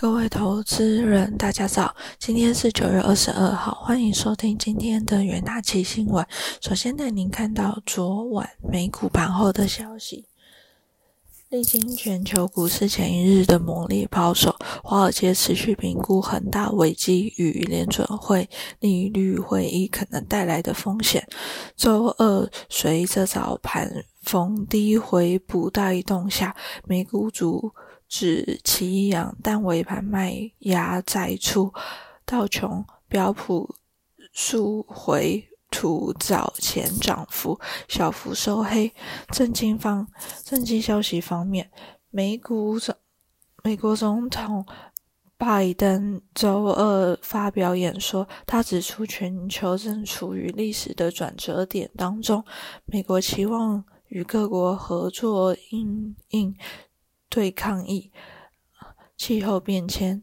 各位投资人，大家早！今天是九月二十二号，欢迎收听今天的元大期新闻。首先带您看到昨晚美股盘后的消息。历经全球股市前一日的猛烈抛售，华尔街持续评估恒大危机与联准会利率会议可能带来的风险。周二，随着早盘逢低回补带动下，美股主指奇扬，但尾盘卖压再出，道琼、标普数回。图早前涨幅小幅收黑。震惊方，震惊消息方面，美股总美国总统拜登周二发表演说，他指出全球正处于历史的转折点当中，美国期望与各国合作应应对抗议、气候变迁。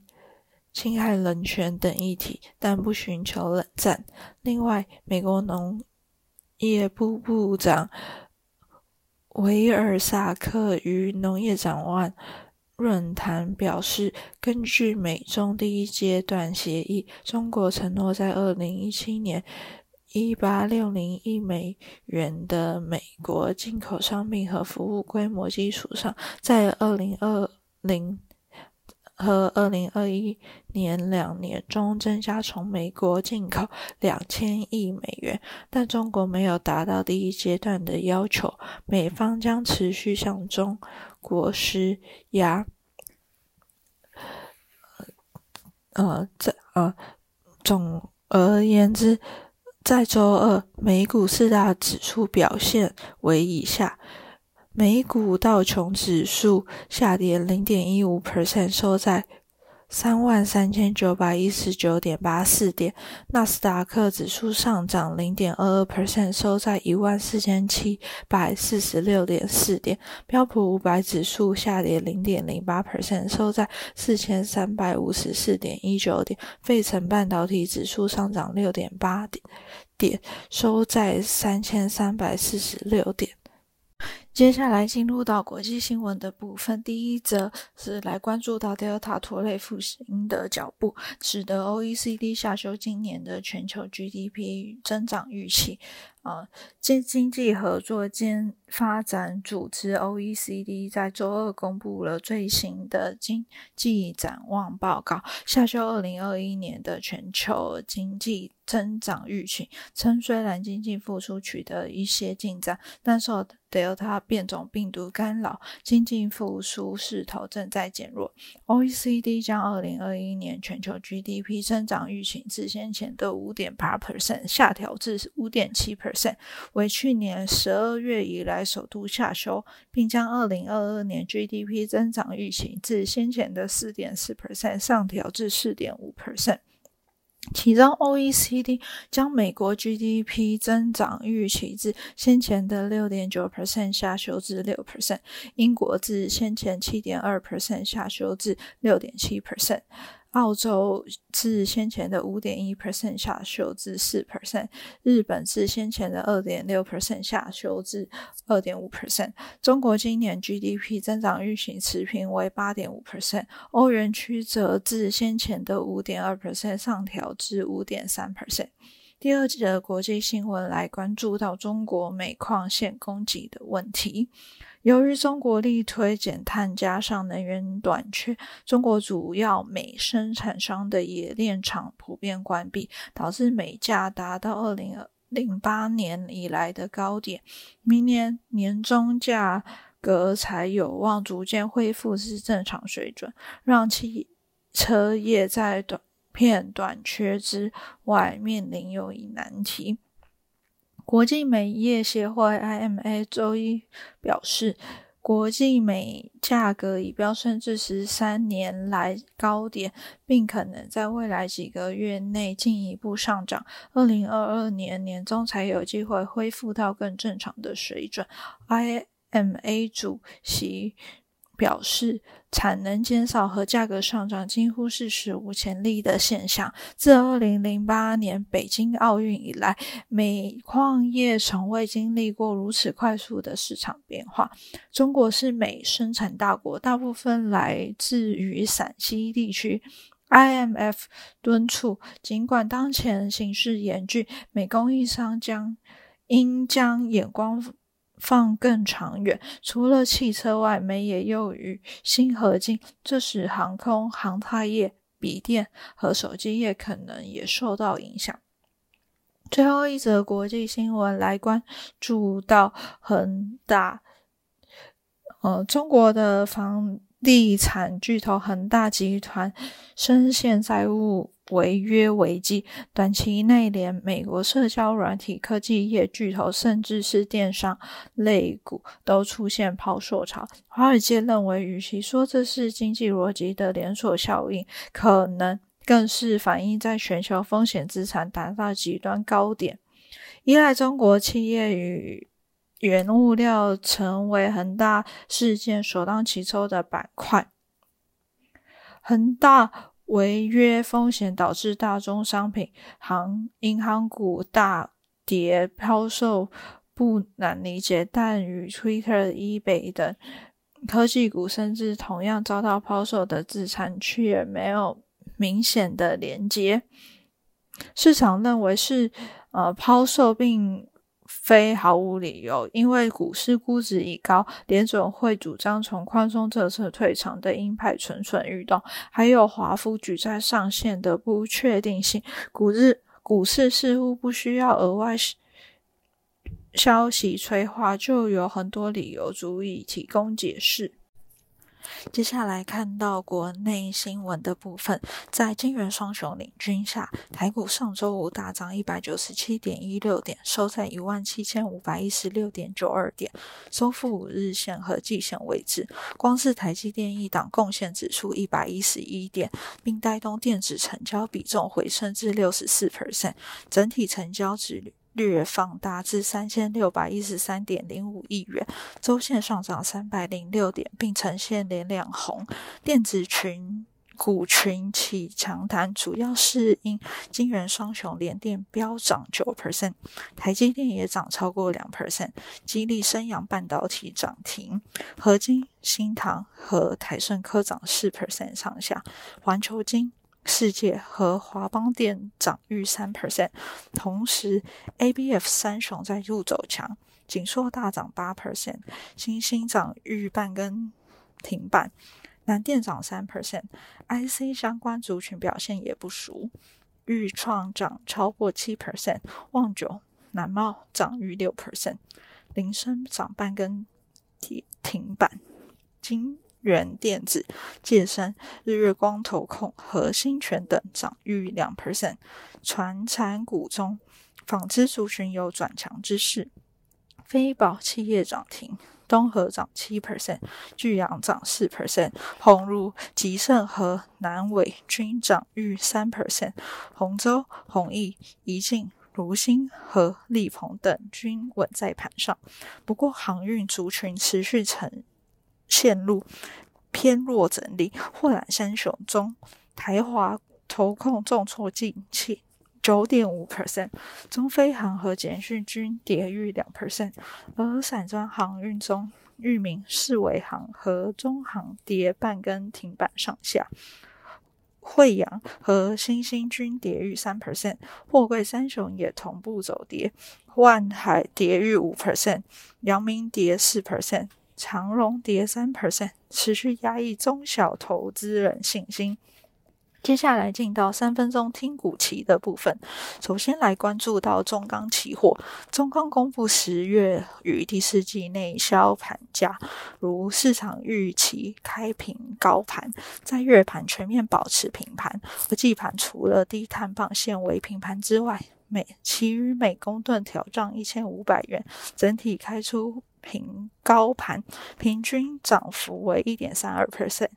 侵害人权等议题，但不寻求冷战。另外，美国农业部部长维尔萨克与农业展望论坛表示，根据美中第一阶段协议，中国承诺在二零一七年一八六零亿美元的美国进口商品和服务规模基础上，在二零二零。和二零二一年两年中增加从美国进口两千亿美元，但中国没有达到第一阶段的要求，美方将持续向中国施压。呃，这呃，总而言之，在周二，美股四大指数表现为以下。美股道琼指数下跌零点一五 percent，收在三万三千九百一十九点八四点。纳斯达克指数上涨零点二二 percent，收在一万四千七百四十六点四点。标普五百指数下跌零点零八 percent，收在四千三百五十四点一九点。费城半导体指数上涨六点八点点，收在三千三百四十六点。接下来进入到国际新闻的部分，第一则是来关注到德尔塔拖累复兴的脚步，使得 OECD 下修今年的全球 GDP 增长预期。呃，经经济合作兼发展组织 OECD 在周二公布了最新的经济展望报告，下修二零二一年的全球经济增长预期，称虽然经济复苏取得一些进展，但受 Delta 变种病毒干扰，经济复苏势头正在减弱。OECD 将二零二一年全球 GDP 增长预期自先前的五点八 percent 下调至五点七 percent。为去年十二月以来首度下修，并将二零二二年 GDP 增长预期自先前的四点四 percent 上调至四点五 percent。其中，OECD 将美国 GDP 增长预期自先前的六点九 percent 下修至六 percent，英国自先前七点二 percent 下修至六点七 percent。澳洲自先前的五点一 percent 下修至四 percent，日本自先前的二点六 percent 下修至二点五 percent。中国今年 GDP 增长预期持平为八点五 percent，欧元区则自先前的五点二 percent 上调至五点三 percent。第二季的国际新闻来关注到中国煤矿线供给的问题。由于中国力推减碳，加上能源短缺，中国主要煤生产商的冶炼厂普遍关闭，导致煤价达到二零零八年以来的高点。明年年中价格才有望逐渐恢复至正常水准，让汽车业在短片短缺之外面临又一难题。国际煤业协会 （IMA） 周一表示，国际煤价格已飙升至十三年来高点，并可能在未来几个月内进一步上涨。二零二二年年中才有机会恢复到更正常的水准。IMA 主席表示，产能减少和价格上涨几乎是史无前例的现象。自二零零八年北京奥运以来，煤矿业从未经历过如此快速的市场变化。中国是煤生产大国，大部分来自于陕西地区。IMF 敦促，尽管当前形势严峻，煤供应商将应将眼光。放更长远，除了汽车外，煤也用于新合金，这使航空航太业、笔电和手机业可能也受到影响。最后一则国际新闻来关注到恒大，呃，中国的房地产巨头恒大集团深陷债务。违约危机，短期内连美国社交软体科技业巨头，甚至是电商类股都出现抛售潮。华尔街认为，与其说这是经济逻辑的连锁效应，可能更是反映在全球风险资产达到极端高点，依赖中国企业与原物料成为恒大事件首当其冲的板块。恒大。违约风险导致大宗商品、行银行股大跌抛售，不难理解。但与 Twitter、eBay 等科技股甚至同样遭到抛售的资产，却没有明显的连接。市场认为是呃抛售并。非毫无理由，因为股市估值已高，联准会主张从宽松政策退场的鹰派蠢蠢欲动，还有华夫举债上限的不确定性，股日股市似乎不需要额外消息催化，就有很多理由足以提供解释。接下来看到国内新闻的部分，在金元双雄领军下，台股上周五大涨一百九十七点一六点，收在一万七千五百一十六点九二点，收复五日线和季线位置。光是台积电一档贡献指数一百一十一点，并带动电子成交比重回升至六十四 percent，整体成交值率。略放大至三千六百一十三点零五亿元，周线上涨三百零六点，并呈现连两红。电子群股群起强弹，主要是因金元双雄连电飙涨九 percent，台积电也涨超过两 percent，激励升阳半导体涨停，合金、新唐和台盛科涨四 percent 上下，环球金。世界和华邦电涨逾三 percent，同时 A B F 三雄再度走强，锦硕大涨八 percent，新兴涨逾半根停板，南电涨三 percent，I C 相关族群表现也不俗，豫创涨超过七 percent，旺九、南茂涨逾六 percent，林森涨半根停停板，金。元电子、健身、日月光投控和新权等涨逾两 percent，传产股中纺织族群有转强之势，非保企业涨停，东河涨七 percent，巨阳涨四 percent，鸿儒、吉盛和南伟均涨逾三 percent，洪州、弘毅、怡进、如新和力鹏等均稳在盘上，不过航运族群持续呈。线路偏弱整理，货揽三雄中，台华投控重挫近七九点五 percent，中飞航和简讯均跌逾两 percent，而散装航运中，裕民、世维航和中航跌半根停板上下，惠阳和新兴均跌逾三 percent，货柜三雄也同步走跌，万海跌逾五 percent，阳明跌四 percent。长荣跌三 percent，持续压抑中小投资人信心。接下来进到三分钟听股期的部分，首先来关注到中钢期货。中钢公布十月与第四季内销盘价，如市场预期开平高盘，在月盘全面保持平盘，而季盘除了低碳棒线为平盘之外，每其余每公吨调涨一千五百元，整体开出。平高盘，平均涨幅为一点三二 percent。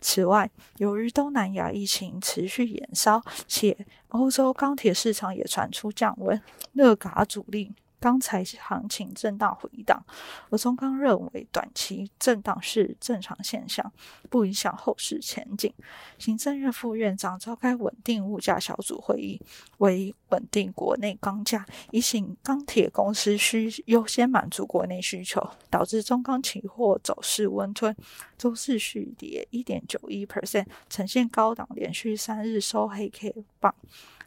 此外，由于东南亚疫情持续延烧，且欧洲钢铁市场也传出降温，热轧主力钢材行情震荡回档，而中钢认为短期震荡是正常现象，不影响后市前景。行政院副院长召开稳定物价小组会议，为稳定国内钢价，以醒钢铁公司需优先满足国内需求，导致中钢期货走势温吞，周四续跌一点九一 percent，呈现高档，连续三日收黑 K 棒。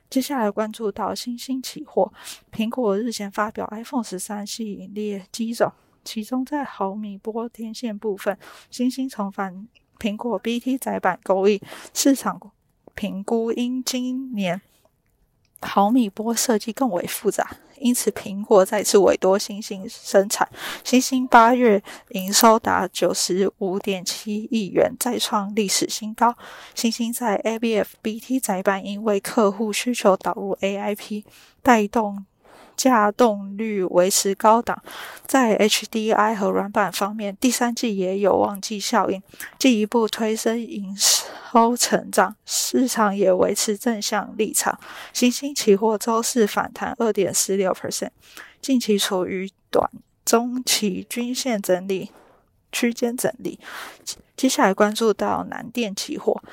接下来关注到新兴期货，苹果日前发表 iPhone 十三系列机种，其中在毫米波天线部分，新兴重返苹果 BT 窄板工艺，市场评估因今年。毫米波设计更为复杂，因此苹果再次委托星星生产。星星八月营收达九十五点七亿元，再创历史新高。星星在 ABF BT 载板，因为客户需求导入 AIP，带动。价动率维持高档，在 HDI 和软板方面，第三季也有旺季效应，进一步推升营收成长，市场也维持正向立场。新兴期货周四反弹二点四六 percent，近期处于短中期均线整理区间整理。接下来关注到南电期货，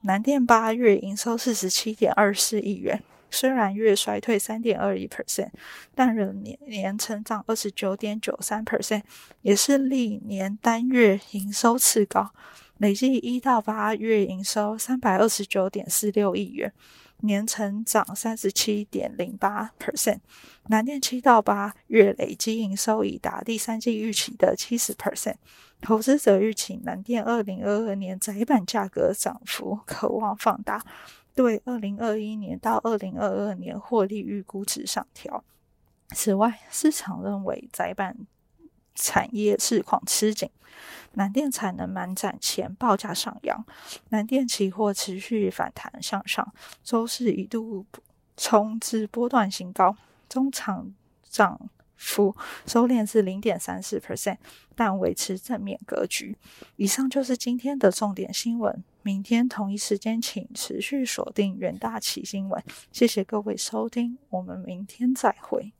南电八月营收四十七点二四亿元。虽然月衰退三点二一 percent，但仍年年成长二十九点九三 percent，也是历年单月营收次高，累计一到八月营收三百二十九点四六亿元，年成长三十七点零八 percent。南电七到八月累计营收已达第三季预期的七十 percent，投资者预期南电二零二二年窄板价格涨幅可望放大。对二零二一年到二零二二年获利预估值上调。此外，市场认为窄板产业市况吃紧，南电产能满载前报价上扬，南电期货持续反弹向上，周四一度冲至波段新高，中场涨。幅收敛至零点三四 percent，但维持正面格局。以上就是今天的重点新闻。明天同一时间，请持续锁定远大奇新闻。谢谢各位收听，我们明天再会。